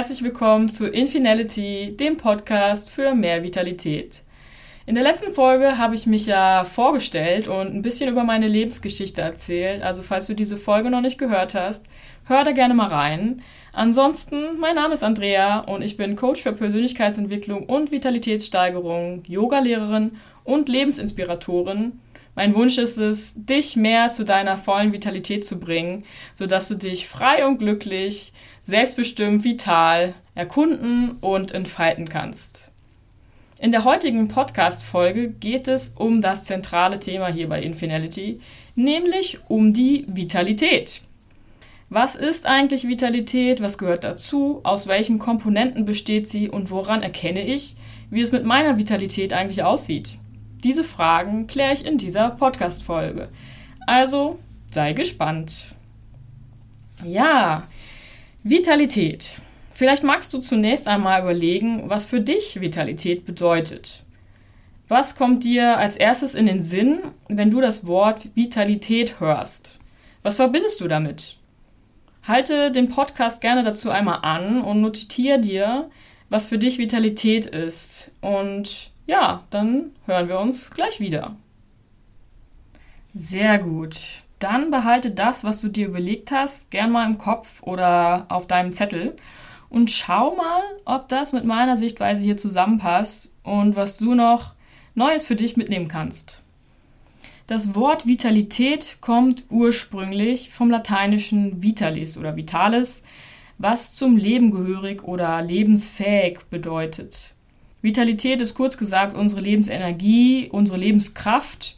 herzlich willkommen zu Infinality, dem Podcast für mehr Vitalität. In der letzten Folge habe ich mich ja vorgestellt und ein bisschen über meine Lebensgeschichte erzählt. Also falls du diese Folge noch nicht gehört hast, hör da gerne mal rein. Ansonsten, mein Name ist Andrea und ich bin Coach für Persönlichkeitsentwicklung und Vitalitätssteigerung, Yogalehrerin und Lebensinspiratorin. Mein Wunsch ist es, dich mehr zu deiner vollen Vitalität zu bringen, sodass du dich frei und glücklich, selbstbestimmt, vital erkunden und entfalten kannst. In der heutigen Podcast-Folge geht es um das zentrale Thema hier bei Infinality, nämlich um die Vitalität. Was ist eigentlich Vitalität? Was gehört dazu? Aus welchen Komponenten besteht sie? Und woran erkenne ich, wie es mit meiner Vitalität eigentlich aussieht? Diese Fragen kläre ich in dieser Podcast-Folge. Also sei gespannt. Ja, Vitalität. Vielleicht magst du zunächst einmal überlegen, was für dich Vitalität bedeutet. Was kommt dir als erstes in den Sinn, wenn du das Wort Vitalität hörst? Was verbindest du damit? Halte den Podcast gerne dazu einmal an und notiere dir, was für dich Vitalität ist. Und ja, dann hören wir uns gleich wieder. Sehr gut. Dann behalte das, was du dir überlegt hast, gern mal im Kopf oder auf deinem Zettel und schau mal, ob das mit meiner Sichtweise hier zusammenpasst und was du noch Neues für dich mitnehmen kannst. Das Wort Vitalität kommt ursprünglich vom lateinischen vitalis oder vitalis, was zum Leben gehörig oder lebensfähig bedeutet. Vitalität ist kurz gesagt unsere Lebensenergie, unsere Lebenskraft,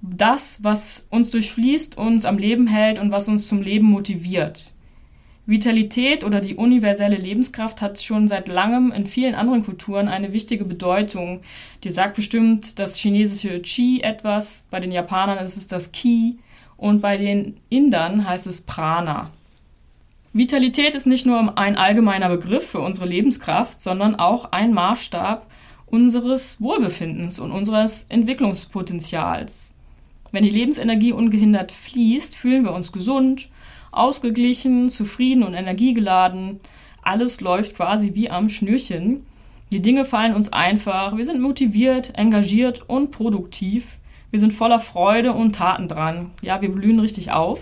das, was uns durchfließt, uns am Leben hält und was uns zum Leben motiviert. Vitalität oder die universelle Lebenskraft hat schon seit langem in vielen anderen Kulturen eine wichtige Bedeutung. Die sagt bestimmt das chinesische Qi etwas, bei den Japanern ist es das Ki und bei den Indern heißt es Prana. Vitalität ist nicht nur ein allgemeiner Begriff für unsere Lebenskraft, sondern auch ein Maßstab unseres Wohlbefindens und unseres Entwicklungspotenzials. Wenn die Lebensenergie ungehindert fließt, fühlen wir uns gesund, ausgeglichen, zufrieden und energiegeladen. Alles läuft quasi wie am Schnürchen. Die Dinge fallen uns einfach. Wir sind motiviert, engagiert und produktiv. Wir sind voller Freude und Taten dran. Ja, wir blühen richtig auf.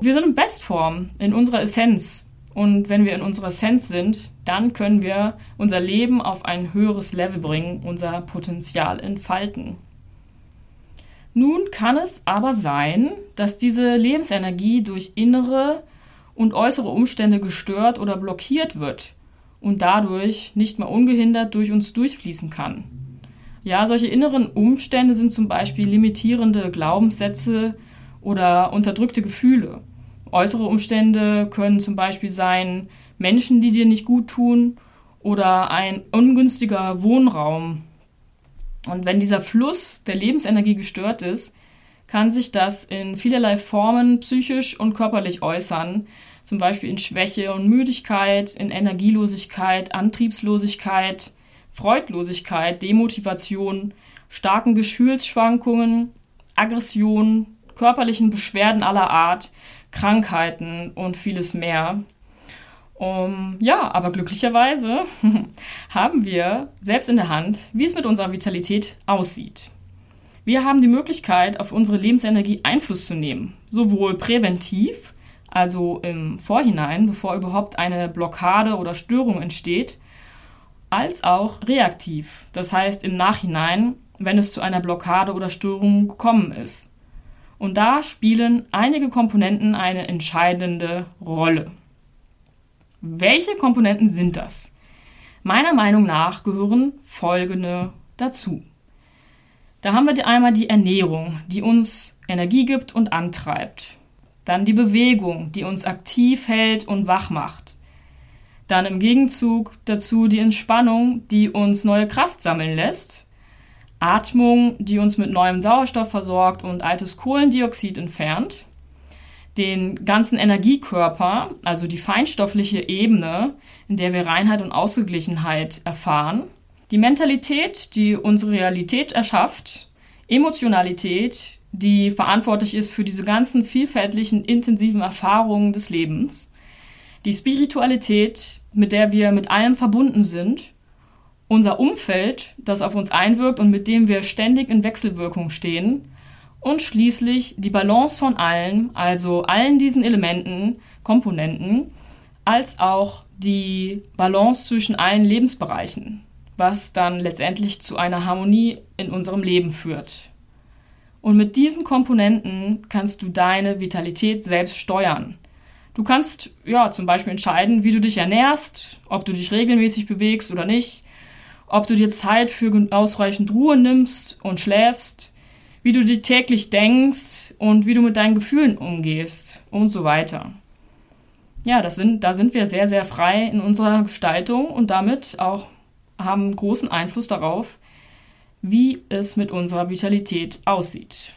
Wir sind in Bestform, in unserer Essenz. Und wenn wir in unserer Essenz sind, dann können wir unser Leben auf ein höheres Level bringen, unser Potenzial entfalten. Nun kann es aber sein, dass diese Lebensenergie durch innere und äußere Umstände gestört oder blockiert wird und dadurch nicht mehr ungehindert durch uns durchfließen kann. Ja, solche inneren Umstände sind zum Beispiel limitierende Glaubenssätze, oder unterdrückte Gefühle. Äußere Umstände können zum Beispiel sein Menschen, die dir nicht gut tun oder ein ungünstiger Wohnraum. Und wenn dieser Fluss der Lebensenergie gestört ist, kann sich das in vielerlei Formen psychisch und körperlich äußern, zum Beispiel in Schwäche und Müdigkeit, in Energielosigkeit, Antriebslosigkeit, Freudlosigkeit, Demotivation, starken Gefühlsschwankungen, Aggression, körperlichen Beschwerden aller Art, Krankheiten und vieles mehr. Um, ja, aber glücklicherweise haben wir selbst in der Hand, wie es mit unserer Vitalität aussieht. Wir haben die Möglichkeit, auf unsere Lebensenergie Einfluss zu nehmen, sowohl präventiv, also im Vorhinein, bevor überhaupt eine Blockade oder Störung entsteht, als auch reaktiv, das heißt im Nachhinein, wenn es zu einer Blockade oder Störung gekommen ist. Und da spielen einige Komponenten eine entscheidende Rolle. Welche Komponenten sind das? Meiner Meinung nach gehören folgende dazu. Da haben wir einmal die Ernährung, die uns Energie gibt und antreibt. Dann die Bewegung, die uns aktiv hält und wach macht. Dann im Gegenzug dazu die Entspannung, die uns neue Kraft sammeln lässt Atmung, die uns mit neuem Sauerstoff versorgt und altes Kohlendioxid entfernt. Den ganzen Energiekörper, also die feinstoffliche Ebene, in der wir Reinheit und Ausgeglichenheit erfahren. Die Mentalität, die unsere Realität erschafft. Emotionalität, die verantwortlich ist für diese ganzen vielfältigen, intensiven Erfahrungen des Lebens. die Spiritualität, mit der wir mit allem verbunden sind, unser Umfeld, das auf uns einwirkt und mit dem wir ständig in Wechselwirkung stehen, und schließlich die Balance von allen, also allen diesen Elementen, Komponenten, als auch die Balance zwischen allen Lebensbereichen, was dann letztendlich zu einer Harmonie in unserem Leben führt. Und mit diesen Komponenten kannst du deine Vitalität selbst steuern. Du kannst ja zum Beispiel entscheiden, wie du dich ernährst, ob du dich regelmäßig bewegst oder nicht, ob du dir Zeit für ausreichend Ruhe nimmst und schläfst, wie du dich täglich denkst und wie du mit deinen Gefühlen umgehst und so weiter. Ja, das sind, da sind wir sehr, sehr frei in unserer Gestaltung und damit auch haben großen Einfluss darauf, wie es mit unserer Vitalität aussieht.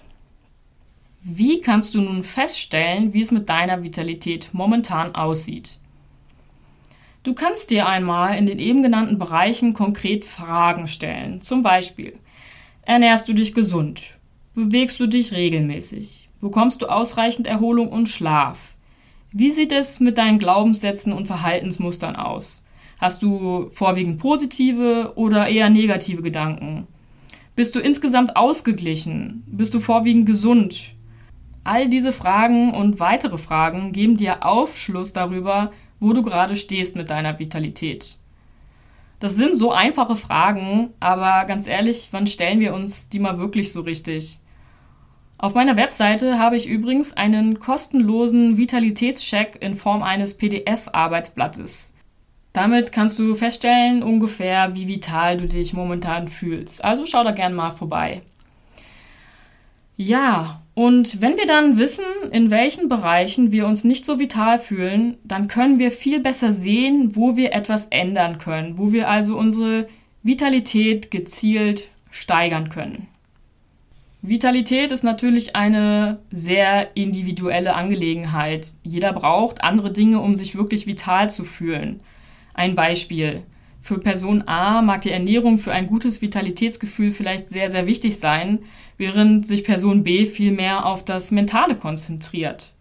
Wie kannst du nun feststellen, wie es mit deiner Vitalität momentan aussieht? Du kannst dir einmal in den eben genannten Bereichen konkret Fragen stellen. Zum Beispiel, ernährst du dich gesund? Bewegst du dich regelmäßig? Bekommst du ausreichend Erholung und Schlaf? Wie sieht es mit deinen Glaubenssätzen und Verhaltensmustern aus? Hast du vorwiegend positive oder eher negative Gedanken? Bist du insgesamt ausgeglichen? Bist du vorwiegend gesund? All diese Fragen und weitere Fragen geben dir Aufschluss darüber, wo du gerade stehst mit deiner Vitalität. Das sind so einfache Fragen, aber ganz ehrlich, wann stellen wir uns die mal wirklich so richtig? Auf meiner Webseite habe ich übrigens einen kostenlosen Vitalitätscheck in Form eines PDF-Arbeitsblattes. Damit kannst du feststellen ungefähr, wie vital du dich momentan fühlst. Also schau da gern mal vorbei. Ja, und wenn wir dann wissen, in welchen Bereichen wir uns nicht so vital fühlen, dann können wir viel besser sehen, wo wir etwas ändern können, wo wir also unsere Vitalität gezielt steigern können. Vitalität ist natürlich eine sehr individuelle Angelegenheit. Jeder braucht andere Dinge, um sich wirklich vital zu fühlen. Ein Beispiel. Für Person A mag die Ernährung für ein gutes Vitalitätsgefühl vielleicht sehr, sehr wichtig sein, während sich Person B viel mehr auf das Mentale konzentriert.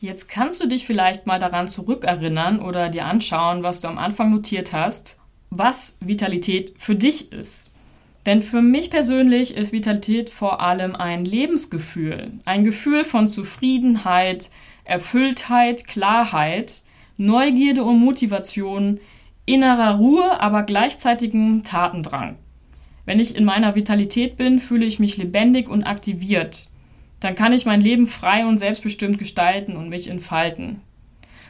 Jetzt kannst du dich vielleicht mal daran zurückerinnern oder dir anschauen, was du am Anfang notiert hast, was Vitalität für dich ist. Denn für mich persönlich ist Vitalität vor allem ein Lebensgefühl, ein Gefühl von Zufriedenheit, Erfülltheit, Klarheit, Neugierde und Motivation, innerer Ruhe, aber gleichzeitigen Tatendrang. Wenn ich in meiner Vitalität bin, fühle ich mich lebendig und aktiviert. Dann kann ich mein Leben frei und selbstbestimmt gestalten und mich entfalten.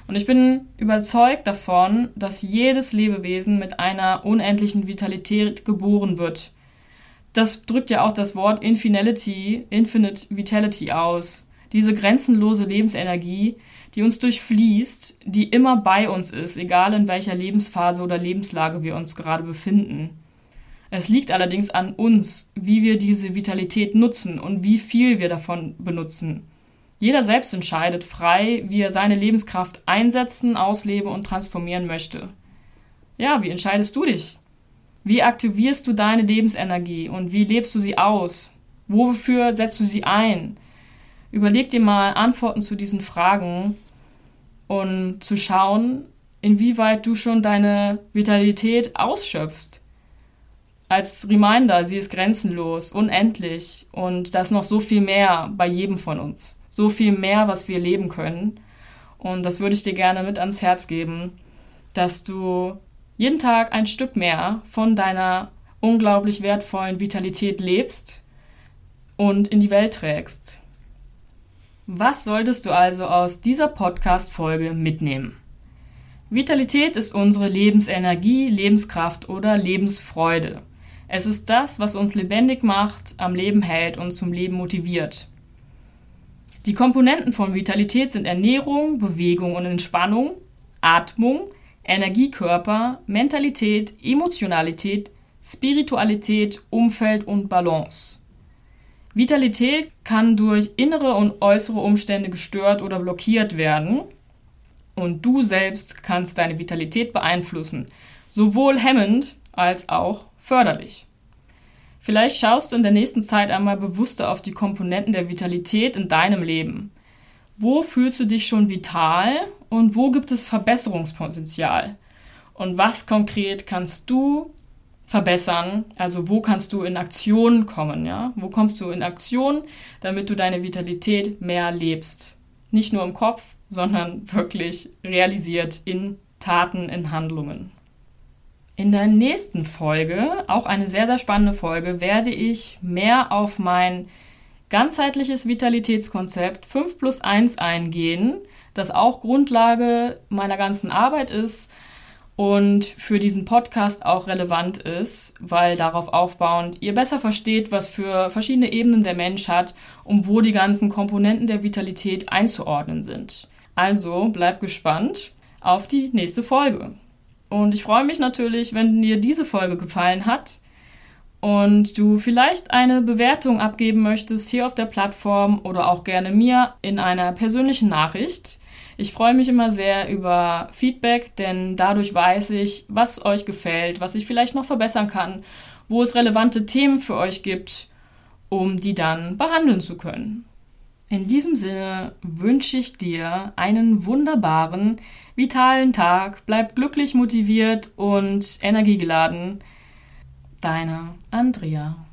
Und ich bin überzeugt davon, dass jedes Lebewesen mit einer unendlichen Vitalität geboren wird. Das drückt ja auch das Wort Infinality, Infinite Vitality aus. Diese grenzenlose Lebensenergie, die uns durchfließt, die immer bei uns ist, egal in welcher Lebensphase oder Lebenslage wir uns gerade befinden. Es liegt allerdings an uns, wie wir diese Vitalität nutzen und wie viel wir davon benutzen. Jeder selbst entscheidet frei, wie er seine Lebenskraft einsetzen, ausleben und transformieren möchte. Ja, wie entscheidest du dich? Wie aktivierst du deine Lebensenergie und wie lebst du sie aus? Wofür setzt du sie ein? Überleg dir mal Antworten zu diesen Fragen und zu schauen, inwieweit du schon deine Vitalität ausschöpfst. Als Reminder, sie ist grenzenlos, unendlich und da ist noch so viel mehr bei jedem von uns. So viel mehr, was wir leben können. Und das würde ich dir gerne mit ans Herz geben, dass du jeden Tag ein Stück mehr von deiner unglaublich wertvollen Vitalität lebst und in die Welt trägst. Was solltest du also aus dieser Podcast-Folge mitnehmen? Vitalität ist unsere Lebensenergie, Lebenskraft oder Lebensfreude. Es ist das, was uns lebendig macht, am Leben hält und zum Leben motiviert. Die Komponenten von Vitalität sind Ernährung, Bewegung und Entspannung, Atmung, Energiekörper, Mentalität, Emotionalität, Spiritualität, Umfeld und Balance. Vitalität kann durch innere und äußere Umstände gestört oder blockiert werden. Und du selbst kannst deine Vitalität beeinflussen, sowohl hemmend als auch förderlich. Vielleicht schaust du in der nächsten Zeit einmal bewusster auf die Komponenten der Vitalität in deinem Leben. Wo fühlst du dich schon vital und wo gibt es Verbesserungspotenzial? Und was konkret kannst du verbessern? Also wo kannst du in Aktion kommen, ja? Wo kommst du in Aktion, damit du deine Vitalität mehr lebst? Nicht nur im Kopf, sondern wirklich realisiert in Taten, in Handlungen. In der nächsten Folge, auch eine sehr, sehr spannende Folge, werde ich mehr auf mein ganzheitliches Vitalitätskonzept 5 plus 1 eingehen, das auch Grundlage meiner ganzen Arbeit ist und für diesen Podcast auch relevant ist, weil darauf aufbauend ihr besser versteht, was für verschiedene Ebenen der Mensch hat und wo die ganzen Komponenten der Vitalität einzuordnen sind. Also bleibt gespannt auf die nächste Folge. Und ich freue mich natürlich, wenn dir diese Folge gefallen hat und du vielleicht eine Bewertung abgeben möchtest hier auf der Plattform oder auch gerne mir in einer persönlichen Nachricht. Ich freue mich immer sehr über Feedback, denn dadurch weiß ich, was euch gefällt, was ich vielleicht noch verbessern kann, wo es relevante Themen für euch gibt, um die dann behandeln zu können. In diesem Sinne wünsche ich dir einen wunderbaren, vitalen Tag. Bleib glücklich, motiviert und energiegeladen. Deine Andrea.